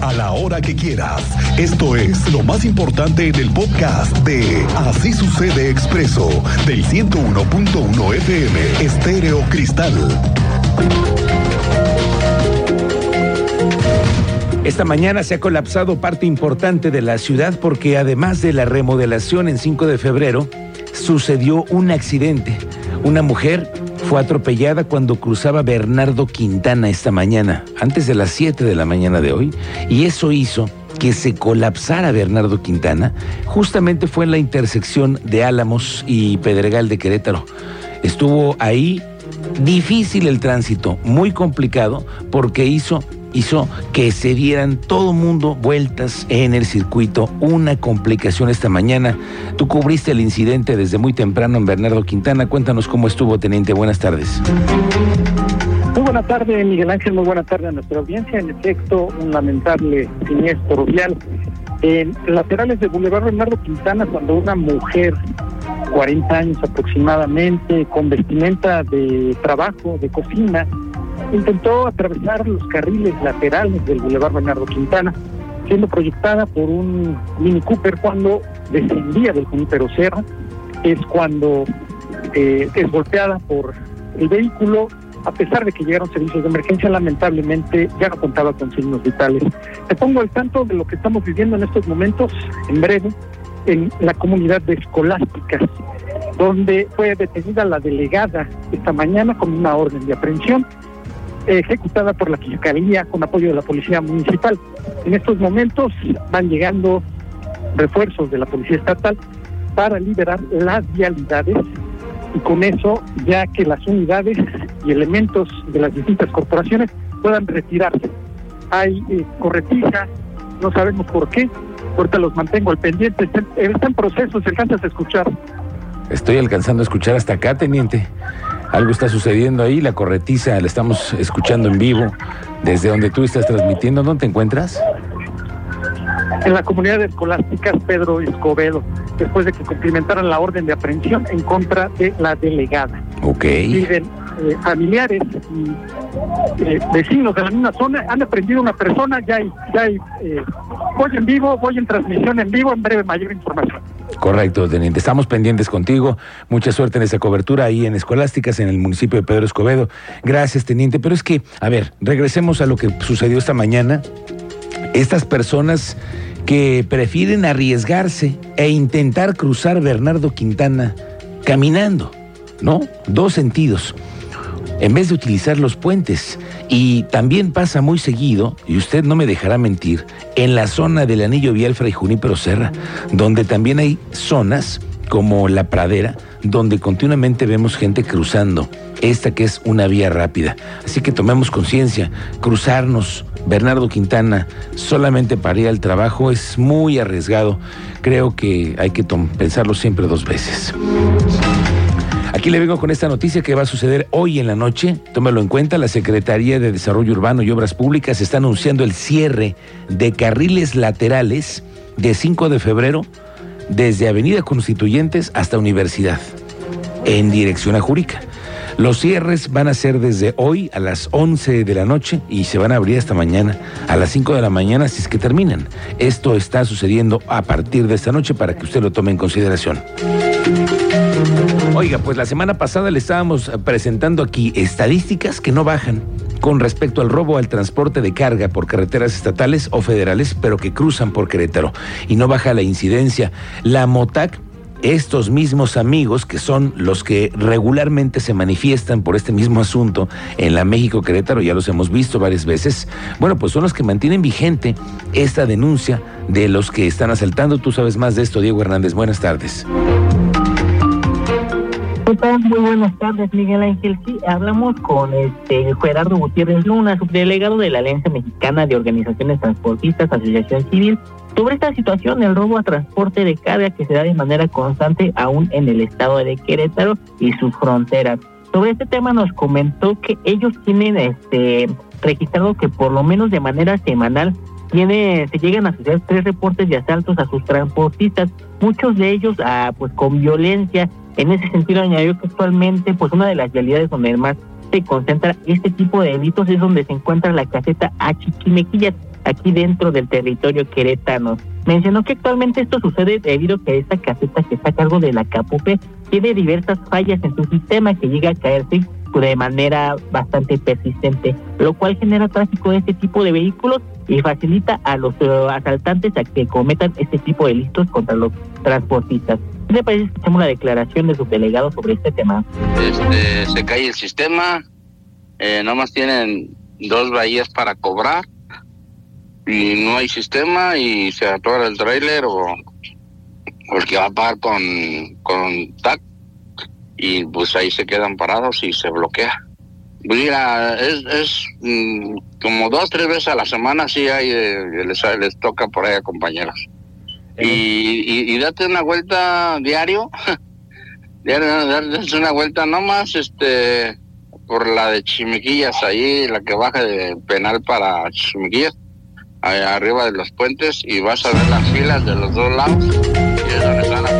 a la hora que quieras. Esto es lo más importante en el podcast de Así sucede expreso del 101.1 FM Estéreo Cristal. Esta mañana se ha colapsado parte importante de la ciudad porque además de la remodelación en 5 de febrero, sucedió un accidente. Una mujer fue atropellada cuando cruzaba Bernardo Quintana esta mañana, antes de las 7 de la mañana de hoy, y eso hizo que se colapsara Bernardo Quintana, justamente fue en la intersección de Álamos y Pedregal de Querétaro. Estuvo ahí difícil el tránsito, muy complicado, porque hizo hizo que se dieran todo mundo vueltas en el circuito. Una complicación esta mañana. Tú cubriste el incidente desde muy temprano en Bernardo Quintana. Cuéntanos cómo estuvo, teniente. Buenas tardes. Muy buena tarde, Miguel Ángel. Muy buena tarde a nuestra audiencia. En efecto, un lamentable siniestro vial. En laterales de Boulevard Bernardo Quintana, cuando una mujer 40 años aproximadamente, con vestimenta de trabajo, de cocina, intentó atravesar los carriles laterales del Boulevard Bernardo Quintana, siendo proyectada por un Mini Cooper cuando descendía del Junípero Serra, es cuando eh, es golpeada por el vehículo, a pesar de que llegaron servicios de emergencia, lamentablemente ya no contaba con signos vitales. Te pongo al tanto de lo que estamos viviendo en estos momentos, en breve, en la comunidad de escolásticas, donde fue detenida la delegada esta mañana con una orden de aprehensión ejecutada por la Fiscalía con apoyo de la Policía Municipal. En estos momentos van llegando refuerzos de la Policía Estatal para liberar las vialidades y con eso ya que las unidades y elementos de las distintas corporaciones puedan retirarse. Hay eh, corretija, no sabemos por qué, ahorita los mantengo al pendiente, están, en proceso, se alcanzas a escuchar. Estoy alcanzando a escuchar hasta acá, teniente. Algo está sucediendo ahí, la corretiza la estamos escuchando en vivo desde donde tú estás transmitiendo. ¿Dónde te encuentras? En la comunidad de escolásticas Pedro Escobedo, después de que cumplimentaran la orden de aprehensión en contra de la delegada. Ok. Viven eh, familiares y eh, vecinos de la misma zona, han aprendido una persona, ya hay, ya hay eh, voy en vivo, voy en transmisión en vivo, en breve mayor información. Correcto, teniente. Estamos pendientes contigo. Mucha suerte en esa cobertura ahí en Escolásticas, en el municipio de Pedro Escobedo. Gracias, teniente. Pero es que, a ver, regresemos a lo que sucedió esta mañana. Estas personas que prefieren arriesgarse e intentar cruzar Bernardo Quintana caminando, ¿no? Dos sentidos en vez de utilizar los puentes. Y también pasa muy seguido, y usted no me dejará mentir, en la zona del anillo vial Fray Junípero Serra, donde también hay zonas como la pradera, donde continuamente vemos gente cruzando esta que es una vía rápida. Así que tomemos conciencia, cruzarnos Bernardo Quintana solamente para ir al trabajo es muy arriesgado. Creo que hay que pensarlo siempre dos veces. Aquí le vengo con esta noticia que va a suceder hoy en la noche. Tómalo en cuenta, la Secretaría de Desarrollo Urbano y Obras Públicas está anunciando el cierre de carriles laterales de 5 de febrero desde Avenida Constituyentes hasta Universidad, en dirección a Jurica. Los cierres van a ser desde hoy a las 11 de la noche y se van a abrir hasta mañana a las 5 de la mañana si es que terminan. Esto está sucediendo a partir de esta noche para que usted lo tome en consideración. Oiga, pues la semana pasada le estábamos presentando aquí estadísticas que no bajan con respecto al robo al transporte de carga por carreteras estatales o federales, pero que cruzan por Querétaro y no baja la incidencia. La MOTAC estos mismos amigos, que son los que regularmente se manifiestan por este mismo asunto en la México Querétaro, ya los hemos visto varias veces, bueno, pues son los que mantienen vigente esta denuncia de los que están asaltando. Tú sabes más de esto, Diego Hernández. Buenas tardes. Muy buenas tardes, Miguel Ángel. Sí, hablamos con este Gerardo Gutiérrez Luna, subdelegado de la Alianza Mexicana de Organizaciones Transportistas, Asociación Civil, sobre esta situación el robo a transporte de carga que se da de manera constante aún en el estado de Querétaro y sus fronteras. Sobre este tema nos comentó que ellos tienen este registrado que por lo menos de manera semanal tiene, se llegan a hacer tres reportes de asaltos a sus transportistas, muchos de ellos ah, pues con violencia en ese sentido, añadió que actualmente, pues una de las realidades donde más se concentra este tipo de delitos es donde se encuentra la caseta Achiquimequillas. aquí dentro del territorio queretano. Mencionó que actualmente esto sucede debido a que esta caseta que está a cargo de la CAPUPE tiene diversas fallas en su sistema que llega a caerse de manera bastante persistente, lo cual genera tráfico de este tipo de vehículos y facilita a los eh, asaltantes a que cometan este tipo de delitos contra los transportistas. ¿Qué le parece? Escuchamos la declaración de su delegado sobre este tema. Este, se cae el sistema, eh, nomás tienen dos bahías para cobrar y no hay sistema y se atora el tráiler o, el que va a pagar con, con TAC y pues ahí se quedan parados y se bloquea. Mira, es, es mm, como dos, tres veces a la semana sí hay, eh, les, les toca por ahí a compañeros. Y, y, date una vuelta diario, diario, date una vuelta nomás, este, por la de Chimiquillas, ahí, la que baja de penal para Chimiquillas, arriba de los puentes, y vas a ver las filas de los dos lados, y es donde están aprovechando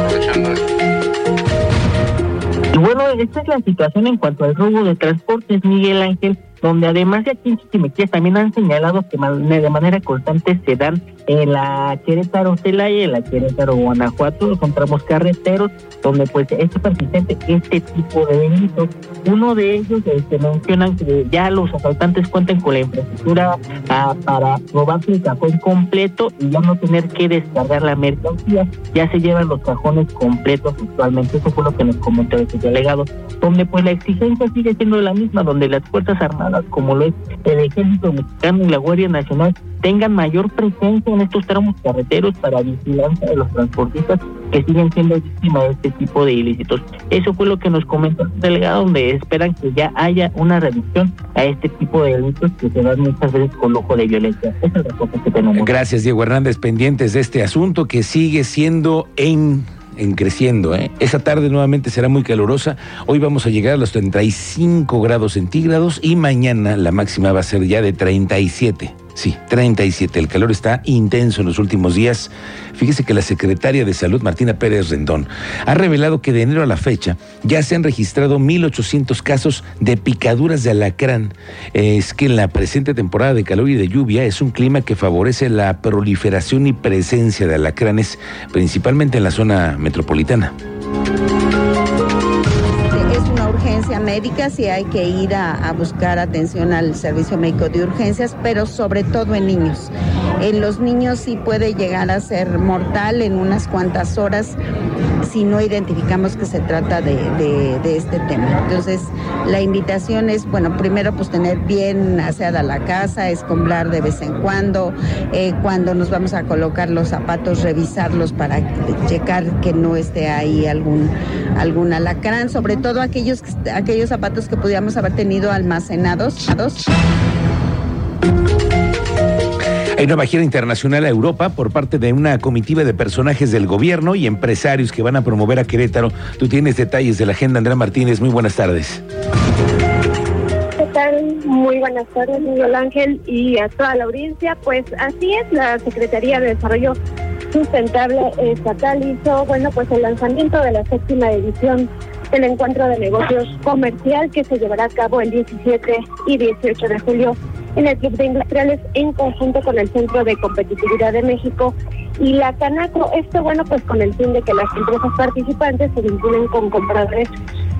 bueno, esta es la situación en cuanto al robo de transportes, Miguel Ángel, donde además de aquí en Chiquimequías también han señalado que de manera constante se dan en la Querétaro Celaya, en la Querétaro Guanajuato, encontramos carreteros donde pues es persistente este tipo de delitos. Uno de ellos se este, mencionan que ya los asaltantes cuentan con la infraestructura ah, para robarse el cajón completo y ya no tener que descargar la mercancía, ya se llevan los cajones completos actualmente, eso fue lo que nos comentó el delegado, donde pues la exigencia sigue siendo la misma, donde las Fuerzas Armadas, como lo es el Ejército Mexicano y la Guardia Nacional, tengan mayor presencia en estos tramos carreteros para vigilancia de los transportistas que siguen siendo víctimas de este tipo de ilícitos. Eso fue lo que nos comentó el delegado, donde esperan que ya haya una reducción a este tipo de delitos que se dan muchas veces con lujo de violencia. Esa es la cosa que tenemos. Gracias, Diego Hernández, pendientes de este asunto que sigue siendo en en creciendo. ¿eh? Esa tarde nuevamente será muy calurosa. Hoy vamos a llegar a los 35 grados centígrados y mañana la máxima va a ser ya de 37. Sí, 37. El calor está intenso en los últimos días. Fíjese que la secretaria de Salud, Martina Pérez Rendón, ha revelado que de enero a la fecha ya se han registrado 1.800 casos de picaduras de alacrán. Es que en la presente temporada de calor y de lluvia es un clima que favorece la proliferación y presencia de alacranes, principalmente en la zona metropolitana médica si hay que ir a, buscar atención al servicio médico de urgencias, pero sobre todo en niños. En los niños sí puede llegar a ser mortal en unas cuantas horas si no identificamos que se trata de, este tema. Entonces, la invitación es, bueno, primero pues tener bien aseada la casa, escombrar de vez en cuando, eh, cuando nos vamos a colocar los zapatos, revisarlos para checar que no esté ahí algún, algún alacrán, sobre todo aquellos, aquellos zapatos que pudiéramos haber tenido almacenados. Hay una gira internacional a Europa por parte de una comitiva de personajes del gobierno y empresarios que van a promover a Querétaro. Tú tienes detalles de la agenda, Andrea Martínez. Muy buenas tardes. ¿Qué tal? Muy buenas tardes, Miguel Ángel, y a toda la audiencia. Pues así es, la Secretaría de Desarrollo Sustentable Estatal hizo, bueno, pues el lanzamiento de la séptima edición el encuentro de negocios comercial que se llevará a cabo el 17 y 18 de julio en el Club de Industriales en conjunto con el Centro de Competitividad de México y la Canaco. Esto, bueno, pues con el fin de que las empresas participantes se vinculen con compradores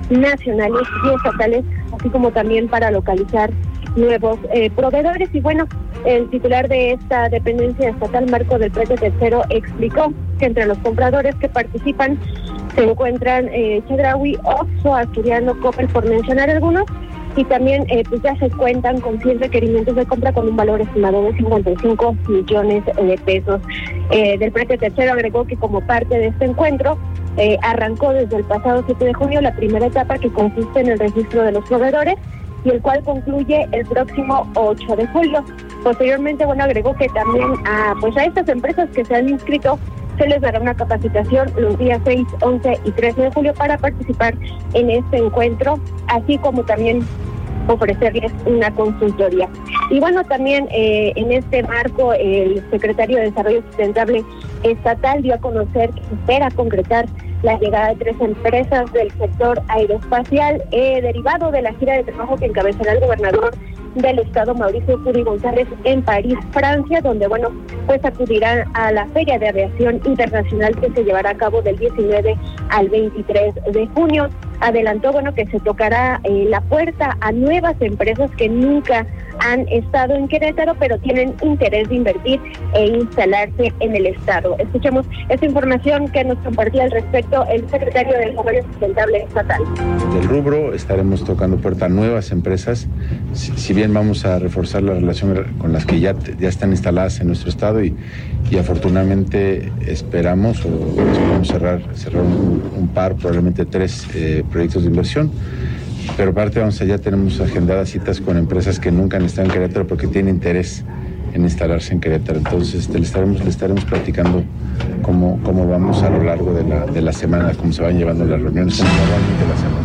nacionales y estatales, así como también para localizar nuevos eh, proveedores. Y bueno, el titular de esta dependencia estatal, Marco del Precio Tercero, explicó que entre los compradores que participan se encuentran eh, Chedraui, Oxo, Asturiano, Coppel, por mencionar algunos, y también eh, pues ya se cuentan con 100 requerimientos de compra con un valor estimado de 55 millones de pesos. Eh, del precio tercero agregó que como parte de este encuentro eh, arrancó desde el pasado 7 de junio la primera etapa que consiste en el registro de los proveedores y el cual concluye el próximo 8 de julio. Posteriormente, bueno, agregó que también a, pues a estas empresas que se han inscrito se les dará una capacitación los días 6, 11 y 13 de julio para participar en este encuentro, así como también ofrecerles una consultoría. Y bueno, también eh, en este marco el secretario de Desarrollo Sustentable Estatal dio a conocer que espera concretar la llegada de tres empresas del sector aeroespacial, eh, derivado de la gira de trabajo que encabezará el gobernador del Estado, Mauricio Curi González, en París, Francia, donde, bueno, pues acudirán a la Feria de Aviación Internacional que se llevará a cabo del 19 al 23 de junio. Adelantó, bueno, que se tocará eh, la puerta a nuevas empresas que nunca han estado en Querétaro, pero tienen interés de invertir e instalarse en el Estado. Escuchemos esta información que nos compartía al respecto el secretario del Comercio Sustentable Estatal. Del rubro estaremos tocando puerta a nuevas empresas, si, si, bien vamos a reforzar la relación con las que ya, ya están instaladas en nuestro Estado y, y afortunadamente esperamos o esperamos cerrar, cerrar un, un par, probablemente tres eh, proyectos de inversión pero aparte vamos allá tenemos agendadas citas con empresas que nunca han estado en Querétaro porque tienen interés en instalarse en Querétaro. Entonces le estaremos, le estaremos platicando cómo, cómo vamos a lo largo de la, de la semana, cómo se van llevando las reuniones, normalmente la semana.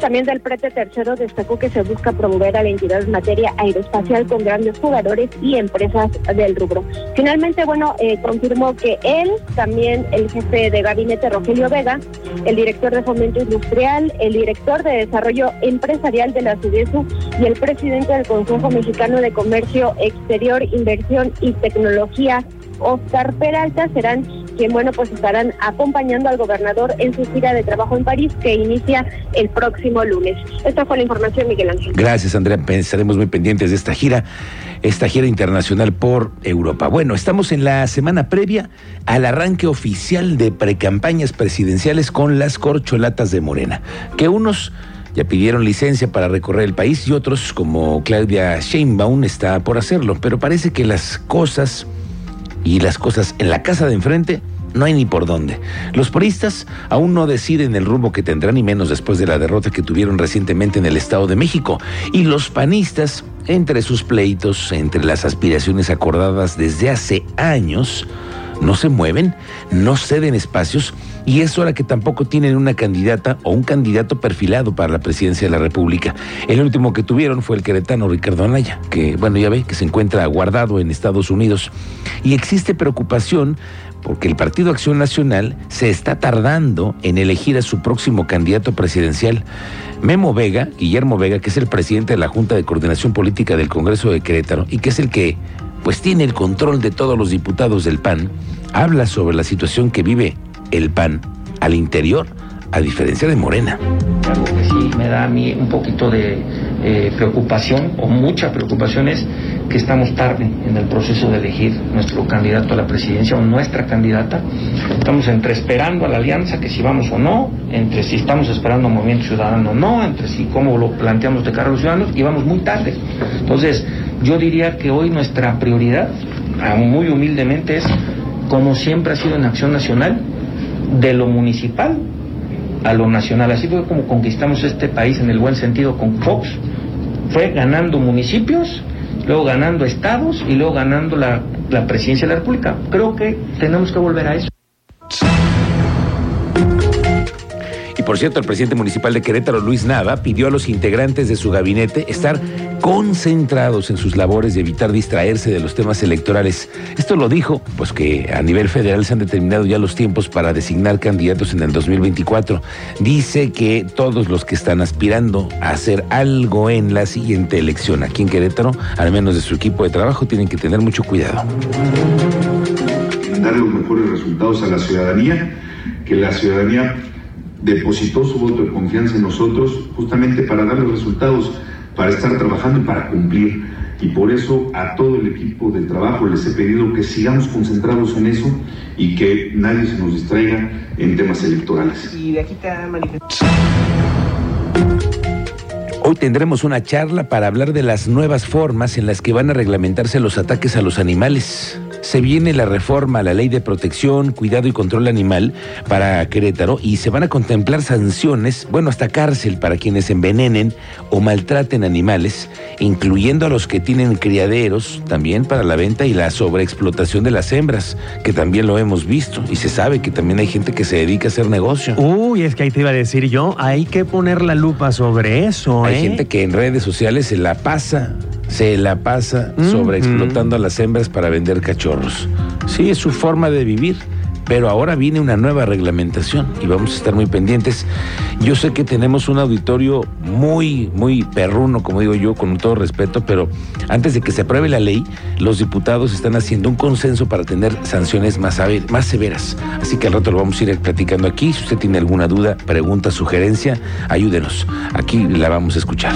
También del prete tercero destacó que se busca promover a la entidad en materia aeroespacial con grandes jugadores y empresas del rubro. Finalmente, bueno, eh, confirmó que él, también el jefe de gabinete Rogelio Vega, el director de fomento industrial, el director de desarrollo empresarial de la SUDESU y el presidente del Consejo Mexicano de Comercio Exterior, Inversión y Tecnología, Oscar Peralta, serán quien, bueno, pues estarán acompañando al gobernador en su gira de trabajo en París, que inicia el próximo lunes. Esta fue la información, Miguel Ángel. Gracias, Andrea. Estaremos muy pendientes de esta gira, esta gira internacional por Europa. Bueno, estamos en la semana previa al arranque oficial de precampañas presidenciales con las corcholatas de Morena, que unos ya pidieron licencia para recorrer el país y otros, como Claudia Sheinbaum, está por hacerlo. Pero parece que las cosas y las cosas en la casa de enfrente no hay ni por dónde. Los puristas aún no deciden el rumbo que tendrán, y menos después de la derrota que tuvieron recientemente en el Estado de México. Y los panistas, entre sus pleitos, entre las aspiraciones acordadas desde hace años, no se mueven, no ceden espacios y es hora que tampoco tienen una candidata o un candidato perfilado para la presidencia de la República. El último que tuvieron fue el queretano Ricardo Anaya, que bueno, ya ve que se encuentra guardado en Estados Unidos y existe preocupación porque el Partido Acción Nacional se está tardando en elegir a su próximo candidato presidencial. Memo Vega, Guillermo Vega, que es el presidente de la Junta de Coordinación Política del Congreso de Querétaro y que es el que pues tiene el control de todos los diputados del PAN, habla sobre la situación que vive el PAN al interior, a diferencia de Morena. Algo que sí me da a mí un poquito de eh, preocupación o mucha preocupación es que estamos tarde en el proceso de elegir nuestro candidato a la presidencia o nuestra candidata. Estamos entre esperando a la alianza, que si vamos o no, entre si estamos esperando a Movimiento Ciudadano o no, entre si cómo lo planteamos de cara a los ciudadanos, y vamos muy tarde. Entonces, yo diría que hoy nuestra prioridad, muy humildemente, es, como siempre ha sido en Acción Nacional, de lo municipal a lo nacional. Así fue como conquistamos este país en el buen sentido con Fox. Fue ganando municipios, luego ganando estados y luego ganando la, la presidencia de la República. Creo que tenemos que volver a eso. Por cierto, el presidente municipal de Querétaro, Luis Nava, pidió a los integrantes de su gabinete estar concentrados en sus labores y evitar distraerse de los temas electorales. Esto lo dijo, pues que a nivel federal se han determinado ya los tiempos para designar candidatos en el 2024. Dice que todos los que están aspirando a hacer algo en la siguiente elección aquí en Querétaro, al menos de su equipo de trabajo, tienen que tener mucho cuidado. Dar los mejores resultados a la ciudadanía, que la ciudadanía depositó su voto de confianza en nosotros justamente para dar los resultados, para estar trabajando y para cumplir. Y por eso a todo el equipo de trabajo les he pedido que sigamos concentrados en eso y que nadie se nos distraiga en temas electorales. Y de aquí te Hoy tendremos una charla para hablar de las nuevas formas en las que van a reglamentarse los ataques a los animales se viene la reforma a la ley de protección, cuidado y control animal para Querétaro y se van a contemplar sanciones, bueno, hasta cárcel para quienes envenenen o maltraten animales, incluyendo a los que tienen criaderos también para la venta y la sobreexplotación de las hembras, que también lo hemos visto y se sabe que también hay gente que se dedica a hacer negocio. Uy, es que ahí te iba a decir yo, hay que poner la lupa sobre eso. Hay ¿eh? gente que en redes sociales se la pasa se la pasa Mm, sobreexplotando a las hembras para vender cachorros. Sí, es su forma de vivir. pero ahora viene una nueva reglamentación y vamos a estar muy pendientes. Yo sé que tenemos un auditorio muy, muy perruno, como digo yo, con todo respeto, pero antes de que se apruebe la ley, los diputados están haciendo un consenso para tener sanciones más, más severas. Así que al rato lo vamos a ir platicando aquí. Si usted tiene alguna duda, pregunta, sugerencia, ayúdenos. Aquí la vamos a escuchar.